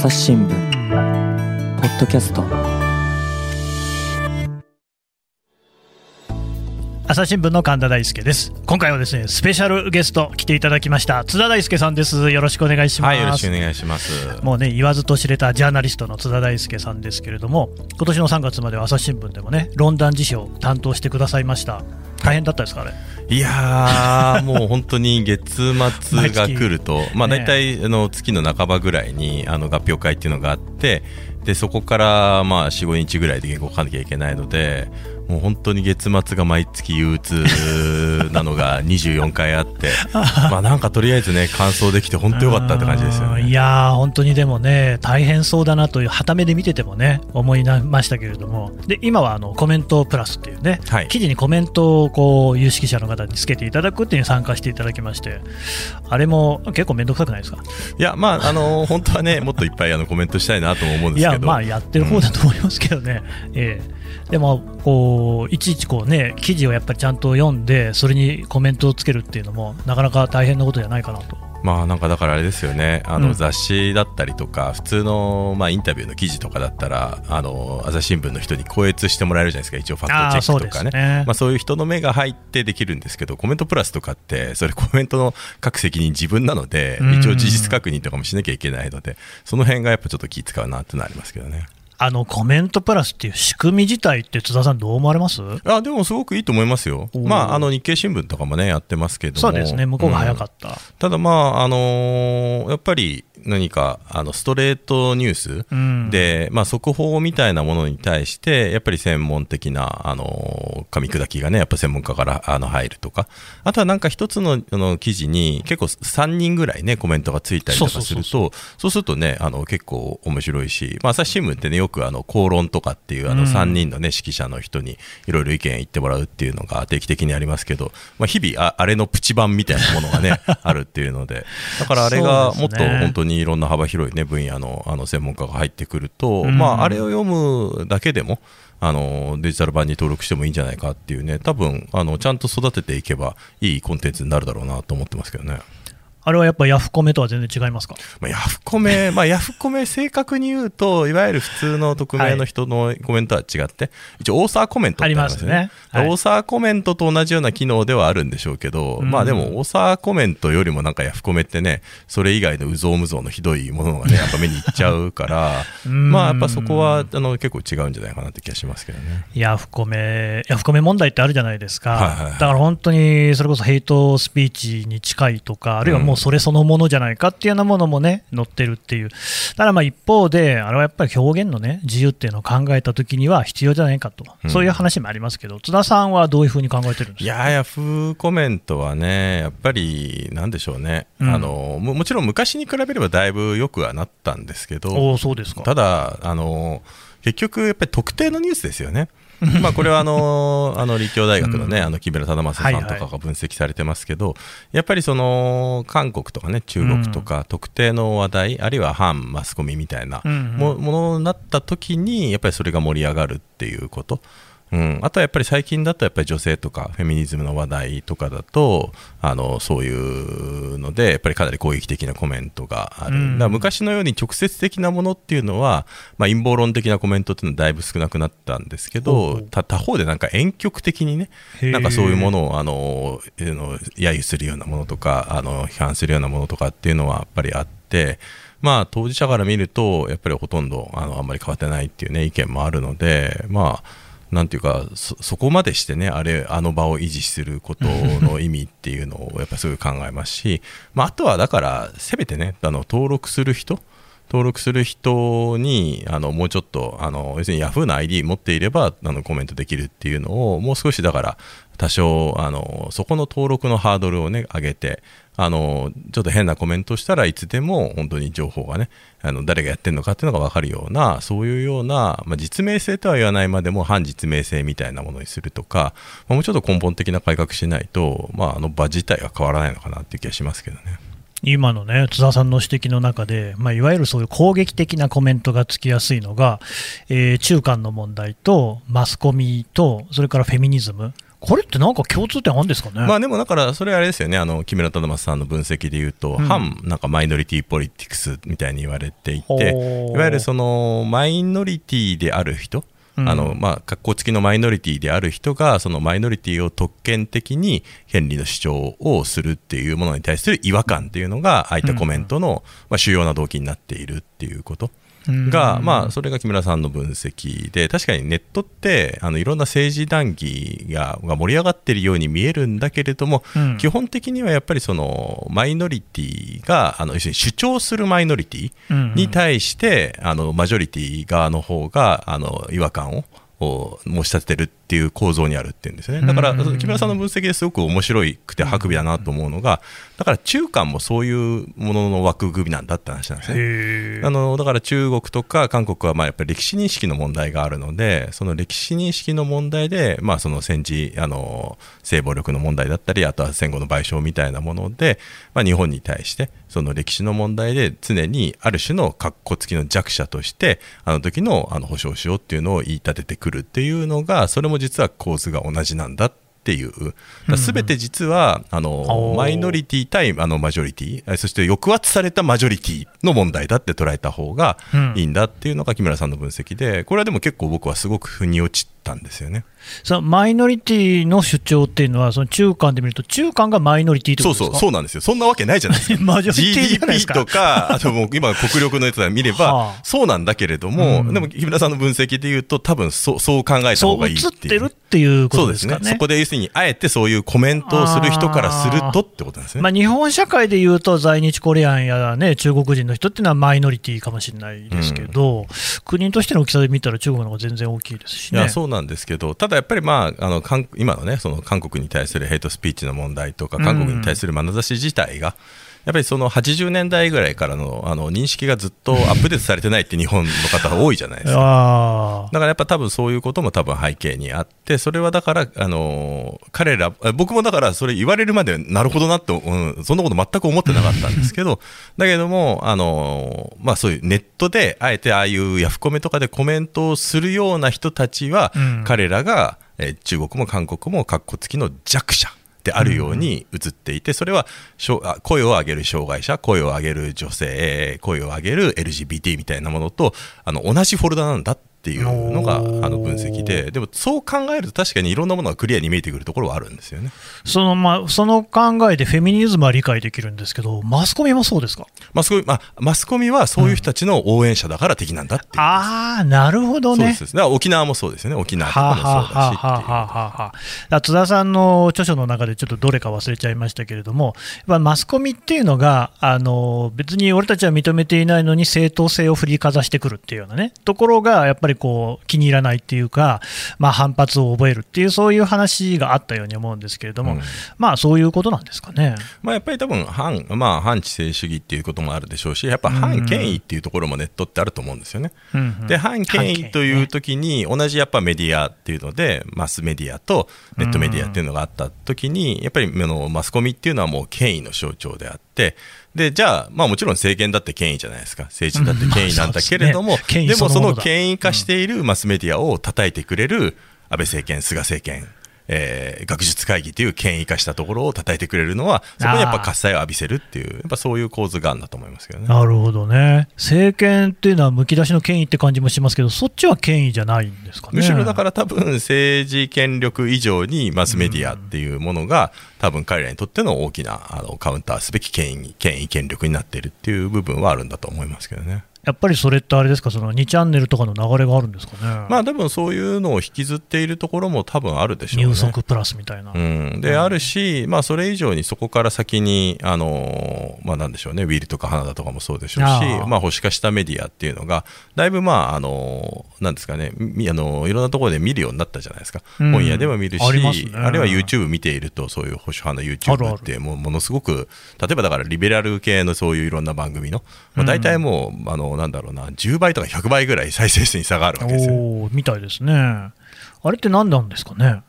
朝日新聞ポッドキャスト朝日新聞の神田大輔です。今回はですねスペシャルゲスト来ていただきました。津田大輔さんです。よろしくお願いします。はいよろしくお願いします。もうね言わずと知れたジャーナリストの津田大輔さんですけれども今年の3月までは朝日新聞でもねロンダン辞書を担当してくださいました。大変だったですかあれ？いやー、もう本当に月末が来ると、まあ、大体あの月の半ばぐらいにあの合評会っていうのがあって、でそこからまあ4、5日ぐらいで原稿を書かなきゃいけないので、もう本当に月末が毎月憂鬱なのが 24回あってまあなんかとりあえずね完走できて本当よかったって感じですよね。いや本当にでもね大変そうだなというはためで見ててもね思いましたけれども。で今はあのコメントプラスっていうね、はい、記事にコメントをこう有識者の方につけていただくっていうに参加していただきましてあれも結構面倒くさくないですか？いやまああの本当はねもっといっぱいあのコメントしたいなと思うんですけど。いやまあやってる方だと思いますけどね、うん、ええ。でもこういちいちこうね記事をやっぱりちゃんと読んでそれにコメントをつけるっていうのもなかなか大変なことじゃないかなと。まあなんかだからあれですよね。あの雑誌だったりとか、普通のまあインタビューの記事とかだったらあの朝日新聞の人に校閲してもらえるじゃないですか一応ファクトチェックとかね。ね、まあ、そういう人の目が入ってできるんですけどコメントプラスとかってそれコメントの書く責任自分なので一応事実確認とかもしなきゃいけないのでその辺がやっぱちょっと気使うなってのはありますけどね。あのコメントプラスっていう仕組み自体って津田さんどう思われます？あでもすごくいいと思いますよ、まあ、あの日経新聞とかもねやってますけどそうですね。向こうが早かった、うん、ただまああのー、やっぱり何かあのストレートニュースで、うん、まあ、速報みたいなものに対してやっぱり専門的なあの噛み砕きがねやっぱ専門家からあの入るとか。あとはなんか一つのあの記事に結構3人ぐらいねコメントがついたりとかするとそうするとねあの結構面白いし、まあ、朝日新聞ってねよくあの口論とかっていうあの3人のね指揮者の人にいろいろ意見言ってもらうっていうのが定期的にありますけど、まあ、日々ああれのプチ版みたいなものがね あるっていうので。だからあれがもっと本当ににいろんな幅広い、ね、分野のあの専門家が入ってくると、うん、まあ、あれを読むだけでもあのデジタル版に登録してもいいんじゃないかっていうね多分あのちゃんと育てていけばいいコンテンツになるだろうなと思ってますけどね。あれはやっぱヤフコメとは全然違いますか、まあ、ヤフコメ、まあ、ヤフコメ、正確に言うと、いわゆる普通の匿名の人のコメントは違って、はい、一応、オーサーコメントってありますね。ね。はい、オーサーコメントと同じような機能ではあるんでしょうけど、うん、まあでも、オーサーコメントよりもなんかヤフコメってね、それ以外のうぞうむぞうのひどいものがね、やっぱ目にいっちゃうから、まあやっぱそこはあの結構違うんじゃないかなって気がしますけどね。ヤフコメ、ヤフコメ問題ってあるじゃないですか。はいはいはい、だから本当にそれこそヘイトスピーチに近いとか、あるいはもうそれそのものじゃないかっていうようなものもね、載ってるっていう、だからまあ一方で、あれはやっぱり表現のね、自由っていうのを考えたときには必要じゃないかと、うん、そういう話もありますけど、津田さんはどういうふうに考えてるんですか？いやや、風コメントはね、やっぱりなんでしょうね、うん、あのも、もちろん昔に比べればだいぶ良くはなったんですけど、そうですか。ただあの、結局、やっぱり特定のニュースですよね。まあこれはあの あの立教大学のね、うん、あの木村忠正さんとかが分析されてますけど、やっぱりその韓国とかね中国とか特定の話題、あるいは反マスコミみたいなものになった時にやっぱりそれが盛り上がるっていうこと。うん、あとはやっぱり最近だとやっぱり女性とかフェミニズムの話題とかだとあのそういうのでやっぱりかなり攻撃的なコメントがある、うん、だ昔のように直接的なものっていうのは、まあ、陰謀論的なコメントっていうのはだいぶ少なくなったんですけど他方でなんか婉曲的にねなんかそういうものをあの揶揄するようなものとかあの批判するようなものとかっていうのはやっぱりあって。まあ、当事者から見るとやっぱりほとんどあのあんまり変わってないっていう、ね、意見もあるので、まあ、なんていうかそこまでしてねあれあの場を維持することの意味っていうのをやっぱすごい考えますし、まあ、あとはだからせめてねあの登録する人登録する人にあのもうちょっとあの要するに Yahoo の ID 持っていればあのコメントできるっていうのをもう少しだから多少あのそこの登録のハードルをね上げてあのちょっと変なコメントしたらいつでも本当に情報がねあの誰がやってるのかっていうのが分かるようなそういうような、まあ、実名性とは言わないまでも反実名性みたいなものにするとか、まあ、もうちょっと根本的な改革しないと、まあ、あの場自体は変わらないのかなっていう気がしますけどね。今のね津田さんの指摘の中で、まあ、いわゆるそういう攻撃的なコメントがつきやすいのが、えー、中間の問題とマスコミとそれからフェミニズムこれってなんか共通点あるんですかね、まあ、でもだからそれあれですよね。あの木村忠正さんの分析でいうと、うん、反なんかマイノリティポリティクスみたいに言われていていわゆるそのマイノリティである人あのまあ、格好付きのマイノリティである人がそのマイノリティを特権的に権利の主張をするっていうものに対する違和感っていうのがああいったコメントの、まあ、主要な動機になっているっていうこと。が、まあ、それが木村さんの分析で確かにネットってあのいろんな政治談義がが盛り上がっているように見えるんだけれども、うん、基本的にはやっぱりそのマイノリティがあの要するに主張するマイノリティに対して、うんうん、あのマジョリティ側の方があの違和感を申し立ててるっていう構造にあるっていうんですね。だから木村さんの分析ですごく面白くて白美だなと思うのがだから中間もそういうものの枠組みなんだって話なんですね。あのだから中国とか韓国はまあやっぱり歴史認識の問題があるのでその歴史認識の問題でまあその戦時あの性暴力の問題だったりあとは戦後の賠償みたいなもので、まあ、日本に対してその歴史の問題で常にある種の格好付きの弱者としてあの時のあの保障しようっていうのを言い立ててくるっていうのがそれも実は構図が同じなんだっていう。すべて実はあのマイノリティ対あのマジョリティそして抑圧されたマジョリティの問題だって捉えた方がいいんだっていうのが木村さんの分析でこれはでも結構僕はすごく腑に落ちたんですよね。そのマイノリティの主張っていうのは、その中間で見ると、中間がマイノリティってことですか？そうそう、そうなんですよ、そんなわけないじゃないですか、GDP とか、あともう今、国力のやつを見れば、はあ、そうなんだけれども、うん、でも木村さんの分析でいうと、多分そそう考えた方がいいっていう。そう映ってるっていうことですかね。ね。そこで要するに、あえてそういうコメントをする人からするとってことなんですね。まあ、日本社会でいうと、在日コリアンや、ね、中国人の人っていうのはマイノリティかもしれないですけど、うん、国としての大きさで見たら、中国の方が全然大きいですしね。いやそうなんですけど、ただだやっぱり、まあ、あの今のね、その韓国に対するヘイトスピーチの問題とか、韓国に対する眼差し自体が、やっぱりその80年代ぐらいからのあの認識がずっとアップデートされてないって日本の方多いじゃないですか。だからやっぱ多分そういうことも多分背景にあって、それはだから、あの彼ら、僕もだからそれ言われるまでなるほどなって、うん、そんなこと全く思ってなかったんですけど、だけども、あのまあそういうネットであえてああいうヤフコメとかでコメントをするような人たちは、うん、彼らが、え中国も韓国もかっこつきの弱者であるように映っていて、それは声を上げる障害者、声を上げる女性、声を上げる LGBT みたいなものとあの同じフォルダなんだっていうのがあの分析で、でもそう考えると確かにいろんなものがクリアに見えてくるところはあるんですよね。その,、まあ、その考えでフェミニズムは理解できるんですけど、マスコミもそうですか？マスコミ,、まあ、マスコミはそういう人たちの応援者だから敵なんだっていう、うん、ああ、なるほどね。そうです。だから沖縄もそうですよね、沖縄とかもそうだしははは津田さんの著書の中でちょっとどれか忘れちゃいましたけれども、やマスコミっていうのがあの別に俺たちは認めていないのに正当性を振りかざしてくるっていうようなね、ところがやっぱりこう気に入らないっていうか、まあ、反発を覚えるっていう、そういう話があったように思うんですけれども、うん、まあそういうことなんですかね。まあ、やっぱり多分反、まあ、反知性主義っていうこともあるでしょうし、やっぱ反権威っていうところもネットってあると思うんですよね。うんうん、で、反権威という時に、同じやっぱメディアっていうので、マスメディアとネットメディアっていうのがあった時に、やっぱりあのマスコミっていうのはもう権威の象徴であって、でじゃあ、まあ、もちろん政権だって権威じゃないですか、政治だって権威なんだけれども、でもその権威化しているマスメディアを叩いてくれる安倍政権、菅政権。えー、学術会議という権威化したところを叩いてくれるのは、そこにやっぱ喝采を浴びせるっていう、やっぱそういう構図があるんだと思いますけどね。なるほどね。政権っていうのはむき出しの権威って感じもしますけど、そっちは権威じゃないんですかね。むしろだから多分政治権力以上にマスメディアっていうものが、うん、多分彼らにとっての大きなあのカウンターすべき権威、権威権力になっているっていう部分はあるんだと思いますけどね。やっぱりそれってあれですか、その2チャンネルとかの流れがあるんですかね？まあ、多分そういうのを引きずっているところも多分あるでしょうね。入足プラスみたいな。うん、で、うん、あるし、まあ、それ以上にそこから先に、あのまあ、なんでしょうね、ウィルとか花田とかもそうでしょうし、あまあ、保守化したメディアっていうのが、だいぶ、まあ、あのなんですかね、あのいろんなところで見るようになったじゃないですか。うん、本屋でも見るし、あ,、ね、あるいは YouTube 見ていると、そういう保守派の YouTube ってもうものすごく、例えばだからリベラル系のそういういろんな番組の、まあ、大体もう、あのなんだろうな、10倍とか100倍ぐらい再生数に差があるわけですよ。みたいですね。あれって何なんですかね？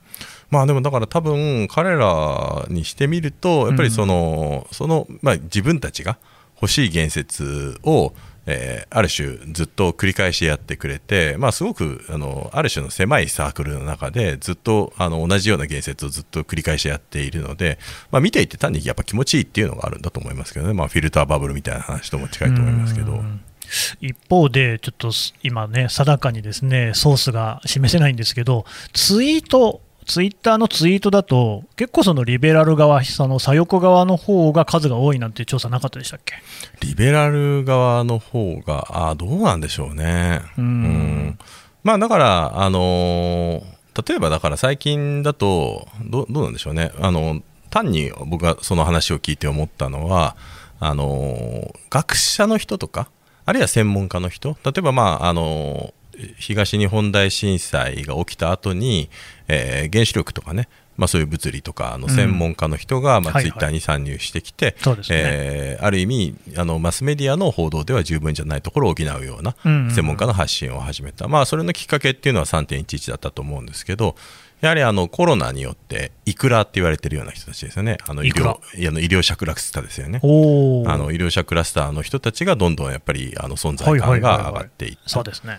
まあでもだから多分彼らにしてみるとやっぱりそのうん、そのまあ、自分たちが欲しい言説をえー、ある種ずっと繰り返しやってくれて、まあ、すごくあのある種の狭いサークルの中でずっとあの同じような言説をずっと繰り返しやっているので、まあ、見ていて単にやっぱ気持ちいいっていうのがあるんだと思いますけどね、まあ、フィルターバブルみたいな話とも近いと思いますけど。一方で、ちょっと今ね、定かにですねソースが示せないんですけど、ツイートツイッターのツイートだと、結構そのリベラル側、その左翼側の方が数が多いなんて調査なかったでしたっけ？リベラル側の方が、あどうなんでしょうね。うんうんまあ、だから、あのー、例えばだから最近だとど、どうなんでしょうね。あの単に僕がその話を聞いて思ったのは、あのー、学者の人とか、あるいは専門家の人、例えば、まああの東日本大震災が起きた後に、えー、原子力とかね、まあ、そういう物理とかの専門家の人が、まあ、ツイッターに参入してきて、えある意味あの、マスメディアの報道では十分じゃないところを補うような専門家の発信を始めた、まあ、それのきっかけっていうのは3.11だったと思うんですけど、やはりあのコロナによっていくらって言われてるような人たちですよね、あの医療医療者クラスターですよね、あの医療者クラスターの人たちがどんどんやっぱりあの存在感が上がっていって、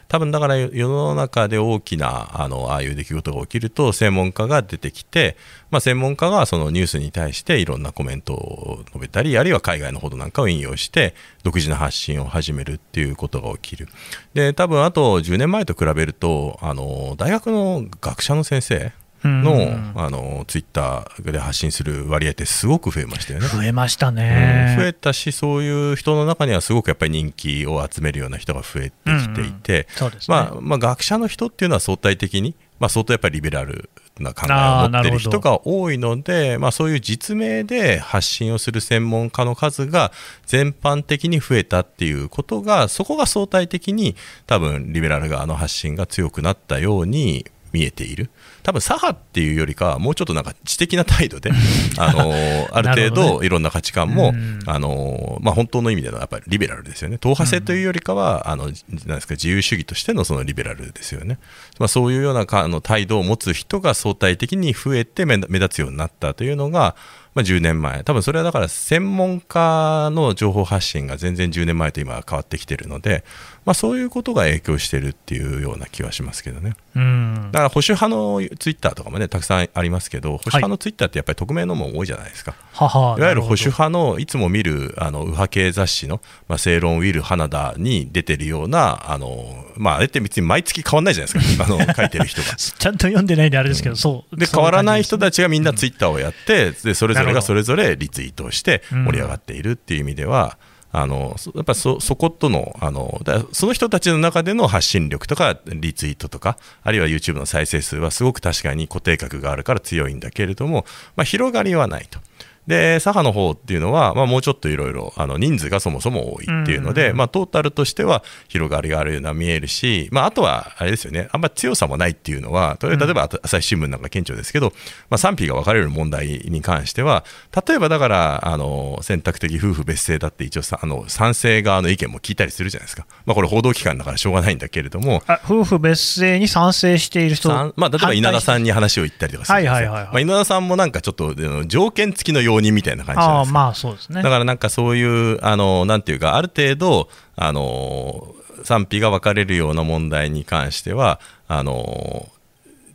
多分だから世の中で大きなあのああいう出来事が起きると、専門家が出てきて、まあ、専門家がそのニュースに対していろんなコメントを述べたり、あるいは海外の報道なんかを引用して、独自の発信を始めるっていうことが起きる。で、多分あと10年前と比べると、あの大学の学者の先生、の,、あのツイッターで発信する割合ってすごく増えましたよね。増えましたね、うん、増えたし、そういう人の中にはすごくやっぱり人気を集めるような人が増えてきていて、まあまあ、学者の人っていうのは相対的に、まあ、相当やっぱりリベラルな考えを持ってる人が多いので、まあ、そういう実名で発信をする専門家の数が全般的に増えたっていうことが、そこが相対的に多分リベラル側の発信が強くなったように見えている。多分左派っていうよりかもうちょっとなんか知的な態度で あの ある程度いろんな価値観も、あのまあ、本当の意味でのやっぱりリベラルですよね。党派性というよりかは、あのなんですか自由主義としてのそのリベラルですよね、まあ、そういうようなあの態度を持つ人が相対的に増えて目立つようになったというのがまあ、10年前、多分それはだから専門家の情報発信が全然10年前と今は変わってきてるので、まあ、そういうことが影響してるっていうような気はしますけどね。うんだから保守派のツイッターとかもね、たくさんありますけど、保守派のツイッターってやっぱり匿名のも多いじゃないですか。はい、いわゆる保守派のいつも見るあの右派系雑誌の、まあ、正論ウィル・花田に出てるような、あのまあ、あれって別に毎月変わらないじゃないですか、あの書いてる人が。ちゃんと読んでないんであれですけど、うん、そう。で変わらない人たちがみんなツイッターをやって、でそれぞれがそれぞれリツイートをして盛り上がっているっていう意味では、あのやっぱそそことのあのその人たちの中での発信力とかリツイートとかあるいは YouTube の再生数はすごく確かに固定格があるから強いんだけれども、まあ、広がりはないと。で左派の方っていうのは、まあ、もうちょっといろいろ人数がそもそも多いっていうので、まあ、トータルとしては広がりがあるような見えるし、まあ、あとはあれですよね。あんまり強さもないっていうのは例えば朝日新聞なんか顕著ですけど、まあ、賛否が分かれる問題に関しては例えばだからあの選択的夫婦別姓だって一応あの賛成側の意見も聞いたりするじゃないですか、まあ、これ報道機関だからしょうがないんだけれども。夫婦別姓に賛成している人まあ、例えば稲田さんに話を言ったりとかするじゃないですか、まあ、稲田さんもなんかちょっと条件付きの容認みたいな感じじゃないですか。まあそうですね、だからなんかそういうあのなんていうかある程度あの賛否が分かれるような問題に関してはあの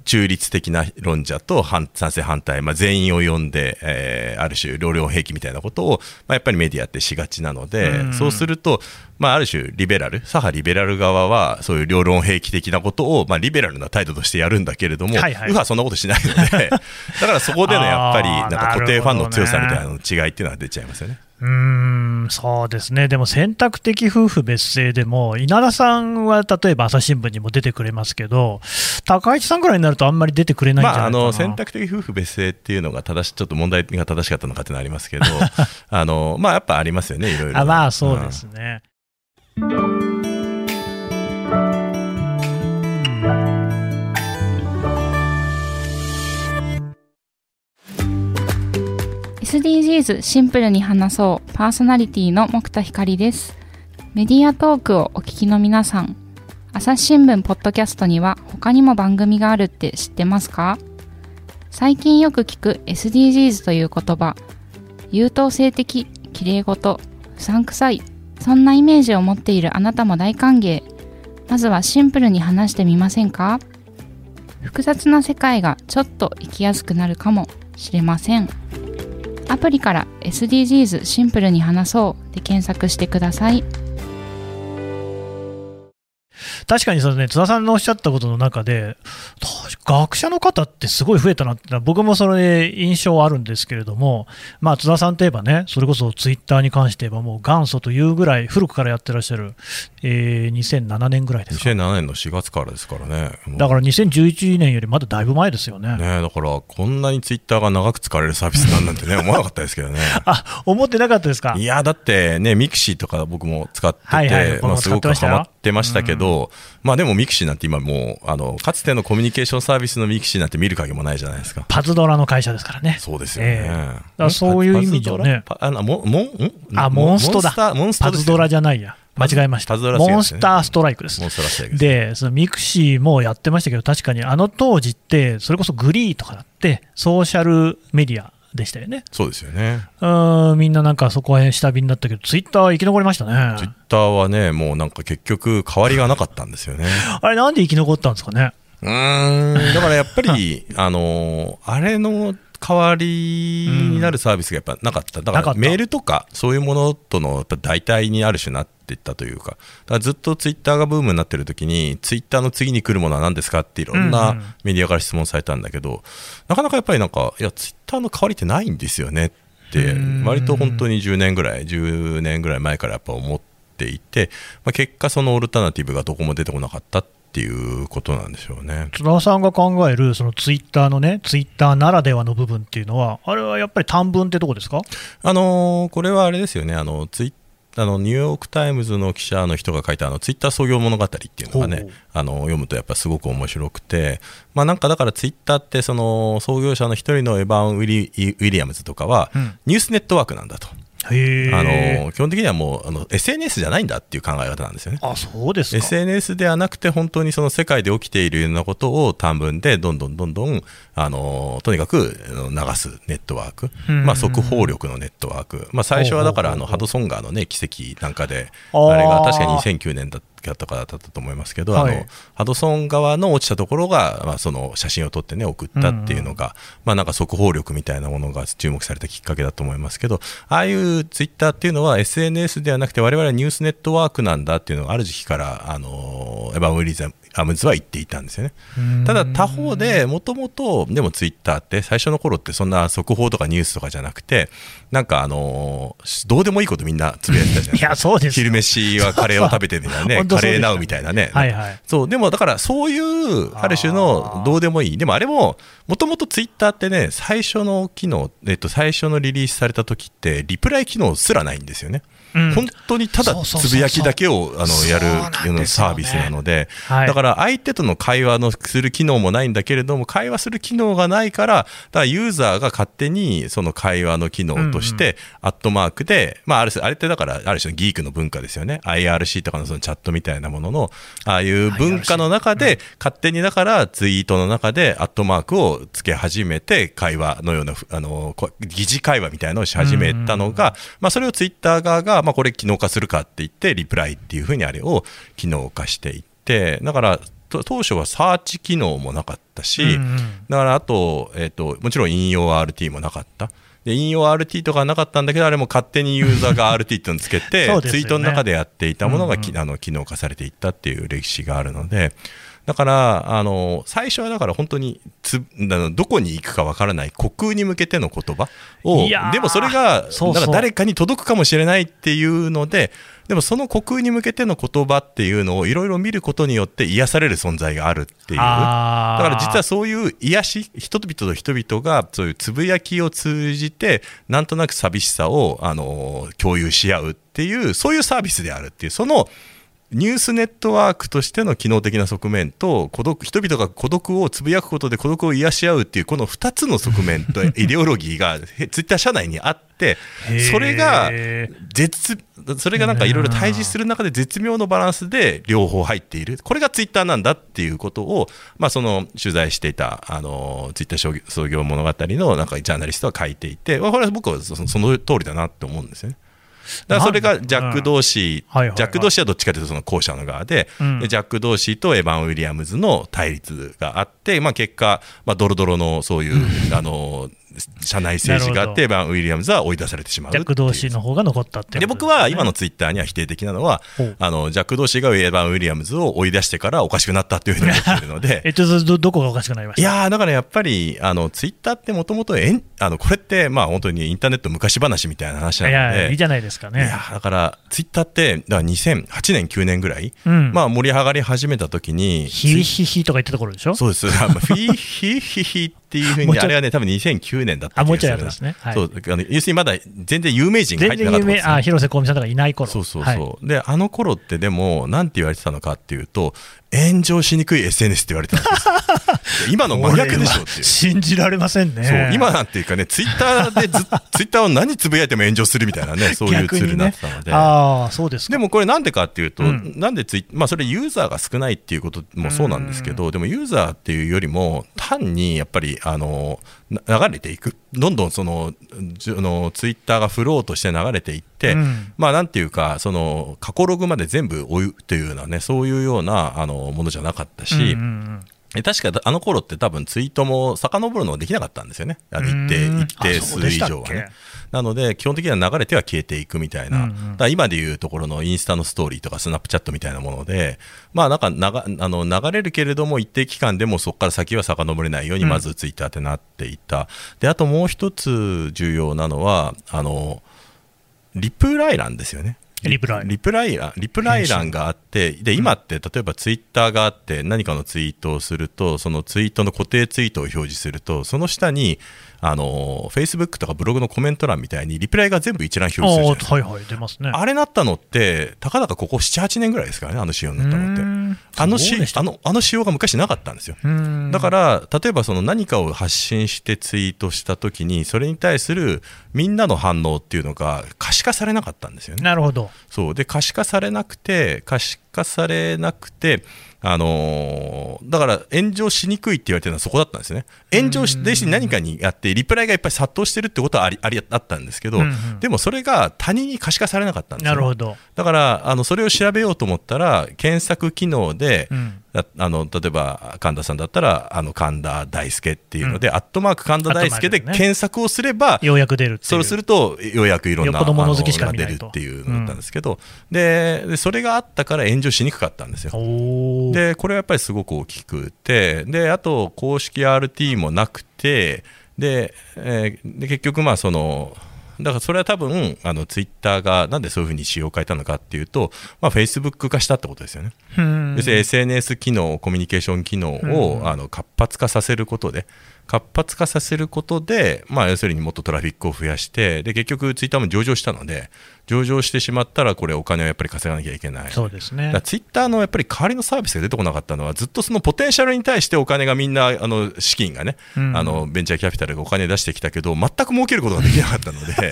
中立的な論者と賛成反対、まあ、全員を呼んで、えー、ある種、両論兵器みたいなことを、まあ、やっぱりメディアってしがちなので、うそうすると、まあ、ある種、リベラル、左派リベラル側は、そういう両論兵器的なことを、まあ、リベラルな態度としてやるんだけれども、はいはい、右派はそんなことしないので、だからそこでのやっぱり、なんか固定ファンの強さみたいなの違いっていうのが出ちゃいますよね。うんそうですね、でも選択的夫婦別姓でも、稲田さんは例えば朝日新聞にも出てくれますけど、高市さんぐらいになると、あんまり出てくれないんじゃないかな、まあ、あの選択的夫婦別姓っていうのが正し、ちょっと問題が正しかったのかっていうのはありますけど、あのまあ、やっぱありますよね、いろいろ。あまあそうですね。うん SDGs シンプルに話そう。パーソナリティの木田光です。メディアトークをお聞きの皆さん、朝日新聞ポッドキャストには他にも番組があるって知ってますか？最近よく聞く SDGs という言葉、優等生的、綺麗事、うさんくさいそんなイメージを持っているあなたも大歓迎。まずはシンプルに話してみませんか？複雑な世界がちょっと生きやすくなるかもしれません。アプリから SDGs シンプルに話そうで検索してください。確かにそのね、津田さんのおっしゃったことの中で、学者の方ってすごい増えたなって僕もそれで印象あるんですけれども、まあ、津田さんといえばね、それこそツイッターに関して言えば、もう元祖というぐらい古くからやってらっしゃる、えー、2007年ぐらいですか。2007年の4月からですからね。だから2011年よりまだだいぶ前ですよね。ねだから、こんなにツイッターが長く使われるサービスなんなんてね、思わなかったですけどね。あ、思ってなかったですか？いや、だってね、ミクシーとか僕も使ってて、はいはい、まあ、すごくハマってましたけど、うん、まあでもミクシーなんて今もう、あの、かつてのコミュニケーションサービスのミクシーなんて見る影もないじゃないですか。パズドラの会社ですからね。そうですよね。えー、そういう意味じゃね。あのモモンあ、モンストだ。モンストパズドラじゃないや。間違えました。モンスターストライクです。で、そのミクシーもやってましたけど、確かにあの当時って、それこそグリーとかだって、ソーシャルメディアでしたよね。そうですよね。うん、みんななんかそこは下火になったけど、ツイッターは生き残りましたね。ツイッターはね、もうなんか結局、変わりがなかったんですよね。あれ、なんで生き残ったんですかね？うん、だからやっぱり、あのあれの代わりになるサービスがやっぱなかった、だからメールとかそういうものとのやっぱ代替にある種なっていったというか、だからずっとツイッターがブームになってる時に、ツイッターの次に来るものは何ですかっていろんなメディアから質問されたんだけど、なかなかやっぱりなんか、いや、ツイッターの代わりってないんですよねって、割と本当に10年ぐらい、10年ぐらい前からやっぱ思っていて、まあ、結果、そのオルタナティブがどこも出てこなかったっていうことなんでしょうね。津田さんが考えるそのツイッターのね、ツイッターならではの部分っていうのは、あれはやっぱり短文ってとこですか、あのー、これはあれですよね、あのツイあのニューヨーク・タイムズの記者の人が書いたあのツイッター創業物語っていうのがねあの読むとやっぱすごく面白くて、まあ、なんかだからツイッターってその創業者の一人のエヴァン・ウィリアムズとかは、ニュースネットワークなんだと。あの基本的にはもうあの SNS じゃないんだっていう考え方なんですよね。あそうですか。SNS ではなくて本当にその世界で起きているようなことを短文でどんどんどんどんあのとにかく流すネットワーク、まあ、速報力のネットワーク、まあ、最初はだからあのハドソン川の、ね、奇跡なんかであれが確かに2009年だったったかだったと思いますけど、はい、あのハドソン川の落ちたところが、まあ、その写真を撮ってね送ったっていうのが、うん。うん、まあ、なんか速報力みたいなものが注目されたきっかけだと思いますけどああいうツイッターっていうのは SNS ではなくて我々はニュースネットワークなんだっていうのがある時期からあのエヴァン・ウィリザアムズは言っていたんですよね。ただ他方でもともとでもツイッターって最初の頃ってそんな速報とかニュースとかじゃなくてなんかあのー、どうでもいいことみんなつぶやいてたじゃないですか。昼飯はカレーを食べてるんだね。カレーナウみたいなね。はいはい。そう、でもだからそういうある種のどうでもいい。でもあれも、もともとツイッターってね、最初の機能、えっと、最初のリリースされた時って、リプライ機能すらないんですよね。本当にただつぶやきだけをあのやるサービスなので、だから相手との会話のする機能もないんだけれども、会話する機能がないから、だからユーザーが勝手にその会話の機能として、アットマークで、まあ、あれあれってだから、ある種のギークの文化ですよね、IRC とかのそのチャットみたいなものの、ああいう文化の中で、勝手にだからツイートの中でアットマークをつけ始めて、会話のような、あの疑似会話みたいなのをし始めたのが、まあ、それをツイッター側が、まあ、これ機能化するかって言ってリプライっていうふうにあれを機能化していってだから当初はサーチ機能もなかったし、うんうん、だからあと,、えーと、もちろん引用 RT もなかった。で引用 RT とかなかったんだけど、あれも勝手にユーザーが RT っていうのをつけて、ね、ツイートの中でやっていたものが、うんうん、あの機能化されていったっていう歴史があるので、だからあの最初はだから本当につどこに行くかわからない虚空に向けての言葉をでもそれがなんか誰かに届くかもしれないっていうのででもその虚空に向けての言葉っていうのをいろいろ見ることによって癒される存在があるっていう。だから実はそういう癒し人々と人々がそういうつぶやきを通じてなんとなく寂しさをあの共有し合うっていうそういうサービスであるっていうそのニュースネットワークとしての機能的な側面と孤独人々が孤独をつぶやくことで孤独を癒し合うっていうこの2つの側面と イデオロギーがツイッター社内にあってそれが絶それがなんかいろいろ対峙する中で絶妙のバランスで両方入っているこれがツイッターなんだっていうことを、まあ、その取材していたあのツイッター創業物語のなんかジャーナリストは書いていてこれは僕はその通りだなって思うんですよね。だからそれがジャック・ドーシー、はいはいはい。ジャック・ドーシーはどっちかというとその後者の側で、うん。でジャック・ドーシーとエヴァン・ウィリアムズの対立があって、まあ、結果、まあ、ドロドロのそういう、あの社内政治があって、エヴァン・ウィリアムズは追い出されてしまうジャック・ドーシーのの方が残ったっていうで僕は今のツイッターには否定的なのはあのジャック・ドーシーがエヴァン・ウィリアムズを追い出してからおかしくなったというふうに思っているので。えっと、どどこがおかしくなりました？いやーだからやっぱりあのツイッターってもともとあのこれってまあ本当にインターネット昔話みたいな話ないので。や、いいじゃないですかね。いやだからツイッターってだから2008年9年ぐらい、うん。まあ盛り上がり始めた時にヒーヒヒとか言ったところでしょ？そうです。あまあフィー ヒーヒヒっていうふうにあれはね多分2009年だったあ、気もうちょいですね。はい。そうあの要するにまだ全然有名人が入ってなかったあ、広瀬香美さんとかいない頃。そうそうそう、はい。であの頃ってでもなんて言われてたのかっていうと炎上しにくい SNS って言われてたんです 今の真逆でしょっていう信じられませんね。そう今なんていうかね、ツイッターでずツイッターを何つぶやいても炎上するみたいなね、そういうツールになってたので。ああ、そうですか。でもこれなんでかっていうと、うんなんでツイまあ、それユーザーが少ないっていうこともそうなんですけど、でもユーザーっていうよりも、単にやっぱりあのな流れていく、どんどんそののツイッターがフローとして流れていって、うんまあなんていうか、その過去ログまで全部追うというようなね、そういうようなあのものじゃなかったし、うんうんうん。え確かあの頃って多分ツイートも遡るのができなかったんですよね、あの一定うん。一定数以上はね。なので、基本的には流れては消えていくみたいな、うんうん。だ今でいうところのインスタのストーリーとかスナップチャットみたいなもので、まあ、なんかながあの流れるけれども、一定期間でもそこから先は遡れないように、まずツイッターってなっていた、であともう一つ重要なのは、あのリプライ欄ですよね。リプライ。リプライ。欄リプライ欄があって、で今って例えばツイッターがあって、何かのツイートをすると、そのツイートの固定ツイートを表示すると、その下に、あの Facebook とかブログのコメント欄みたいに、リプライが全部一覧表示するじゃないですか。はいはい、出ますね。あれなったのって、たかだかここ7、8年ぐらいですからね、あの仕様になったのって。あのしあのあの仕様が昔なかったんですよ。うんだから、例えばその何かを発信してツイートしたときに、それに対するみんなの反応っていうのが可視化されなかったんですよね。なるほど。そうで可視化されなくて、可視化されなくて、あのーだから炎上しにくいって言われてるのはそこだったんですよね。炎上し、で何かにやって、リプライがいっぱい殺到してるってことはありありあったんですけど、うんうんでもそれが他人に可視化されなかったんですよ、なるほど。だからあのそれを調べようと思ったら検索機能で、うんああの例えば神田さんだったらあの神田大輔っていうので、アットマーク神田大輔で検索をすれば、ようやく出る。そうするとようやくいろんなよっぽど物好きしかあのが出るっていうのだったんですけど、ででそれがあったから炎上しにくかったんですよ。でこれはやっぱりすごく大きくてであと公式 RT もなくてで、えーで結局まあそのだからそれは多分あのツイッターがなんでそういうふうに仕様を変えたのかっていうと、まあ、Facebook 化したってことですよね。うん要するに SNS 機能、コミュニケーション機能を、うんあの活発化させることで、活発化させることで、まあ、要するにもっとトラフィックを増やして、で結局、ツイッターも上場したので、上場してしまったら、これ、お金をやっぱり稼がなきゃいけない。そうですね。ツイッターのやっぱり代わりのサービスが出てこなかったのは、ずっとそのポテンシャルに対してお金がみんな、あの資金がね、うんあのベンチャーキャピタルがお金出してきたけど、全く儲けることができなかったので、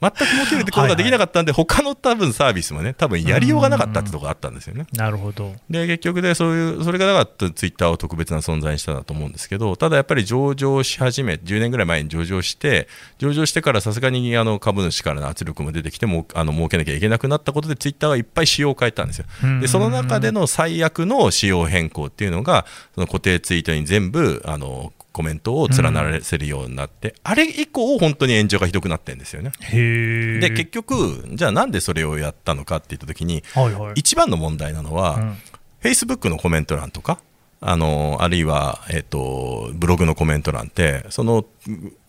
全く儲けることができなかったんで、他の多分サービスもね、多分やりようがなかったってところがあったんですよね。なるほど。で結局でそういうそれがだからツイッターを特別な存在にしたんだと思うんですけどただやっぱり上場し始め10年ぐらい前に上場して上場してからさすがにあの株主からの圧力も出てきてもあの儲けなきゃいけなくなったことでツイッターはいっぱい仕様を変えたんですようんでその中での最悪の仕様変更っていうのがその固定ツイートに全部あのコメントを連ならせるようになって、あれ以降本当に炎上がひどくなってるんですよね。で結局じゃあなんでそれをやったのかって言った時にはいはい。一番の問題なのは、うん Facebook のコメント欄とか、あのあるいは、えっとブログのコメント欄って、その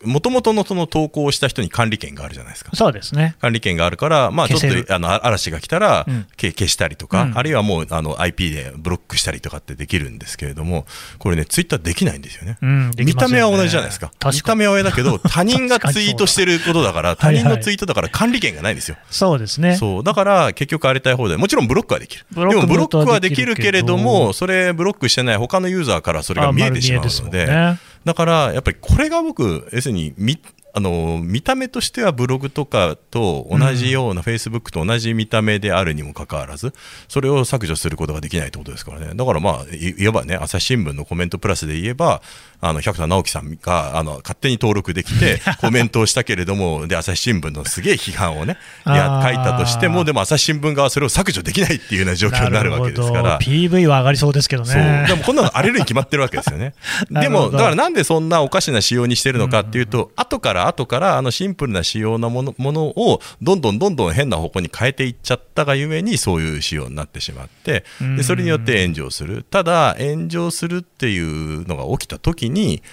もともとのその投稿をした人に管理権があるじゃないですか。そうですね。管理権があるから、まあ、ちょっとあのあ嵐が来たら、うんけ消したりとか、うんあるいはもうあの IP でブロックしたりとかってできるんですけれども、これね、ツイッターできないんですよね。うん、でき見た目は同じじゃないですか。かに。た目は同じだけど、他人がツイートしてることだから、はいはい他人のツイートだから管理権がないんですよ。そうですね。そうだから結局荒れたい放題もちろんブロックはできるブロックでもブロックはでできるけどきるけれどもそれブロックしてない他のユーザーからそれが見えてしまうのでだからやっぱりこれが僕要するにみあの見た目としてはブログとかと同じような、フェイスブックと同じ見た目であるにもかかわらずそれを削除することができないってことですからね。だからまあいわばね朝日新聞のコメントプラスで言えばあの百田直樹さんがあの勝手に登録できて コメントをしたけれどもで朝日新聞のすげえ批判をねや書いたとしてもでも朝日新聞側はそれを削除できないっていうような状況になるわけですから。PV は上がりそうですけどね。でもこんなの荒れるに決まってるわけですよね。でもだからなんでそんなおかしな仕様にしてるのかっていうと、うん、後から後からあのシンプルな仕様なものものをどんどんどんどん変な方向に変えていっちゃったがゆえにそういう仕様になってしまってでそれによって炎上する。ただ炎上するっていうのが起きた時に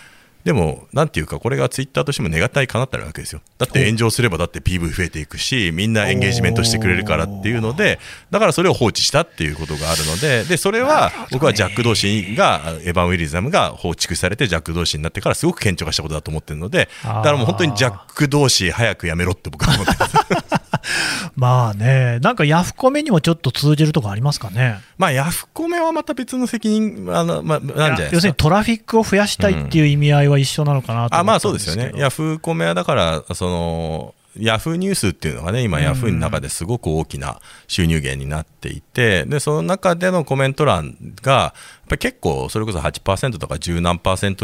でも、なんていうか、これがツイッターとしても願ったりかなったわけですよ。だって炎上すれば、だって PV 増えていくし、みんなエンゲージメントしてくれるからっていうので、だからそれを放置したっていうことがあるので、でそれは僕はジャック同士が、エヴァン・ウィリザムが放逐されて、ジャック同士になってから、すごく顕著化したことだと思ってるので、だからもう本当にジャック同士、早くやめろって僕は思ってます。まあね、なんかヤフコメにもちょっと通じるとこありますかね？まあヤフコメはまた別の責任あの、まあ、なんじゃないですか？要するにトラフィックを増やしたいっていう意味合いは一緒なのかなとあまあそうですよね。ヤフコメはだからそのヤフーニュースっていうのがね、今、ヤフーの中ですごく大きな収入源になっていて、でその中でのコメント欄が、やっぱり結構、それこそ8%とか10何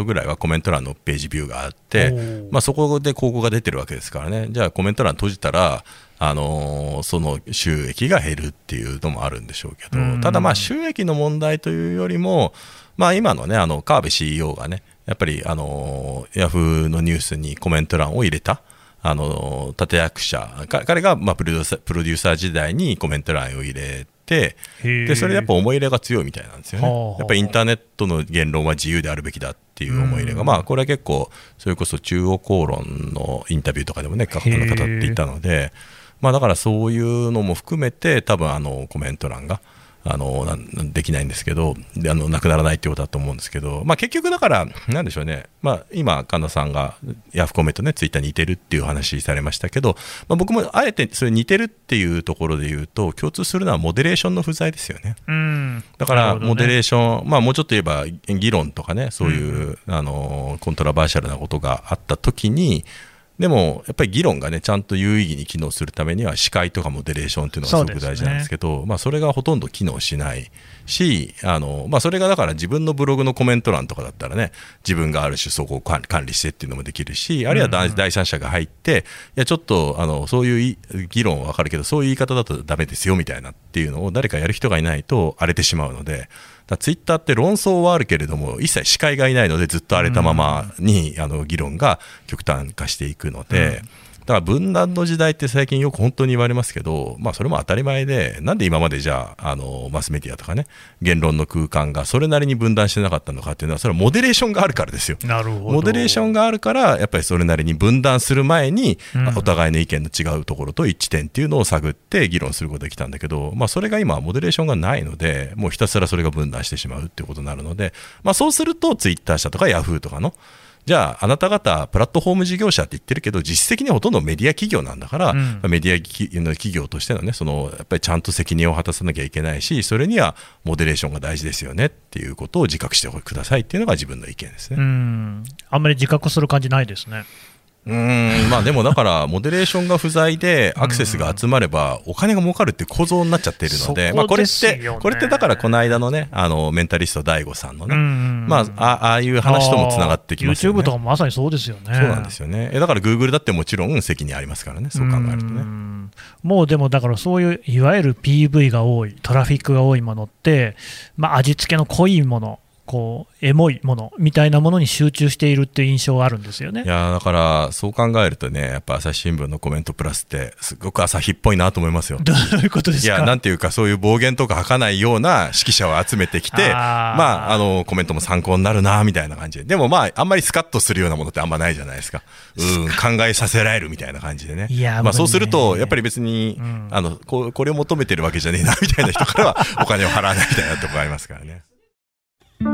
ぐらいはコメント欄のページビューがあって、まあ、そこで広告が出てるわけですからね、じゃあコメント欄閉じたら、あのー、その収益が減るっていうのもあるんでしょうけど、ただ、まあ収益の問題というよりも、まあ、今のね、あの川辺 CEO がね、やっぱりあのヤフーのニュースにコメント欄を入れた。あの立役者彼がまあプロデューサープロデューサー時代にコメント欄を入れてでそれでやっぱ思い入れが強いみたいなんですよね。やっぱりインターネットの言論は自由であるべきだっていう思い入れが、まあ、これは結構それこそ中央公論のインタビューとかでもね語っていたので、まあ、だからそういうのも含めて多分あのコメント欄が。あのできないんですけどであのなくならないということだと思うんですけど、まあ、結局だからなんでしょうね、まあ、今神田さんがヤフコメとねツイッターに似てるっていう話されましたけど、まあ、僕もあえてそれ似てるっていうところで言うと共通するのはモデレーションの不在ですよね。だからモデレーション、ね、まあ、もうちょっと言えば議論とかねそういう、うん、あのコントラバーシャルなことがあった時にでもやっぱり議論がねちゃんと有意義に機能するためには司会とかモデレーションっていうのがすごく大事なんですけど、ね、まあ、それがほとんど機能しないしあの、まあ、それがだから自分のブログのコメント欄とかだったらね自分がある種そこを管理してっていうのもできるしあるいは第三者が入って、いやちょっとあのそういう議論は分かるけどそういう言い方だとダメですよみたいなっていうのを誰かやる人がいないと荒れてしまうので。だツイッターって論争はあるけれども一切司会がいないのでずっと荒れたままに、あの議論が極端化していくので。だから分断の時代って最近よく本当に言われますけど、まあ、それも当たり前で、なんで今までじゃああのマスメディアとかね、言論の空間がそれなりに分断してなかったのかっていうのは、それはモデレーションがあるからですよ。なるほどモデレーションがあるから、やっぱりそれなりに分断する前に、お互いの意見の違うところと一致点っていうのを探って議論することができたんだけど、まあ、それが今、モデレーションがないので、もうひたすらそれが分断してしまうっていうことになるので、まあ、そうすると、ツイッター社とかヤフーとかの、じゃあ、あなた方、プラットフォーム事業者って言ってるけど、実質的にはほとんどメディア企業なんだから、うん、メディアの企業としてのね、そのやっぱりちゃんと責任を果たさなきゃいけないし、それにはモデレーションが大事ですよねっていうことを自覚してくださいっていうのが自分の意見ですね。うんあんまり自覚する感じないですね。うんまあでもだからモデレーションが不在でアクセスが集まればお金が儲かるっていう構造になっちゃっているので、まあこれってこれってだからこの間のねあのメンタリスト DAIGO さんのねまあああいう話ともつながってきますよね。YouTube とかまさにそうですよね。そうなんですよね。だから Google だってもちろん責任ありますからねそう考えるとね。もうでもだからそういういわゆる PV が多いトラフィックが多いものってまあ味付けの濃いものこうエモいものみたいなものに集中しているっていう印象があるんですよね。いやだからそう考えるとねやっぱ朝日新聞のコメントプラスってすごく朝日っぽいなと思いますよ。どういうことですか？いやなんていうかそういう暴言とか吐かないような指揮者を集めてきてまああのコメントも参考になるなみたいな感じで。でもまああんまりスカッとするようなものってあんまないじゃないですか。うん考えさせられるみたいな感じでね。いやまあ、そうするとやっぱり別に、うん、あのここれを求めてるわけじゃねえなみたいな人からはお金を払わないみたいなところありますからね。須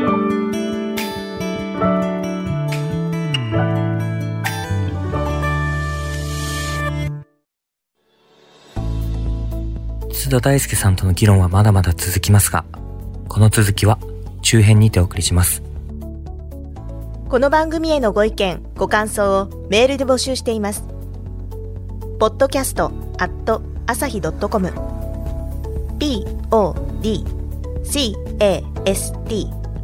田大介さんとの議論はまだまだ続きますが、この続きは中編にてお送りします。この番組へのご意見、ご感想をメールで募集しています。podcast at 朝日 .com podcast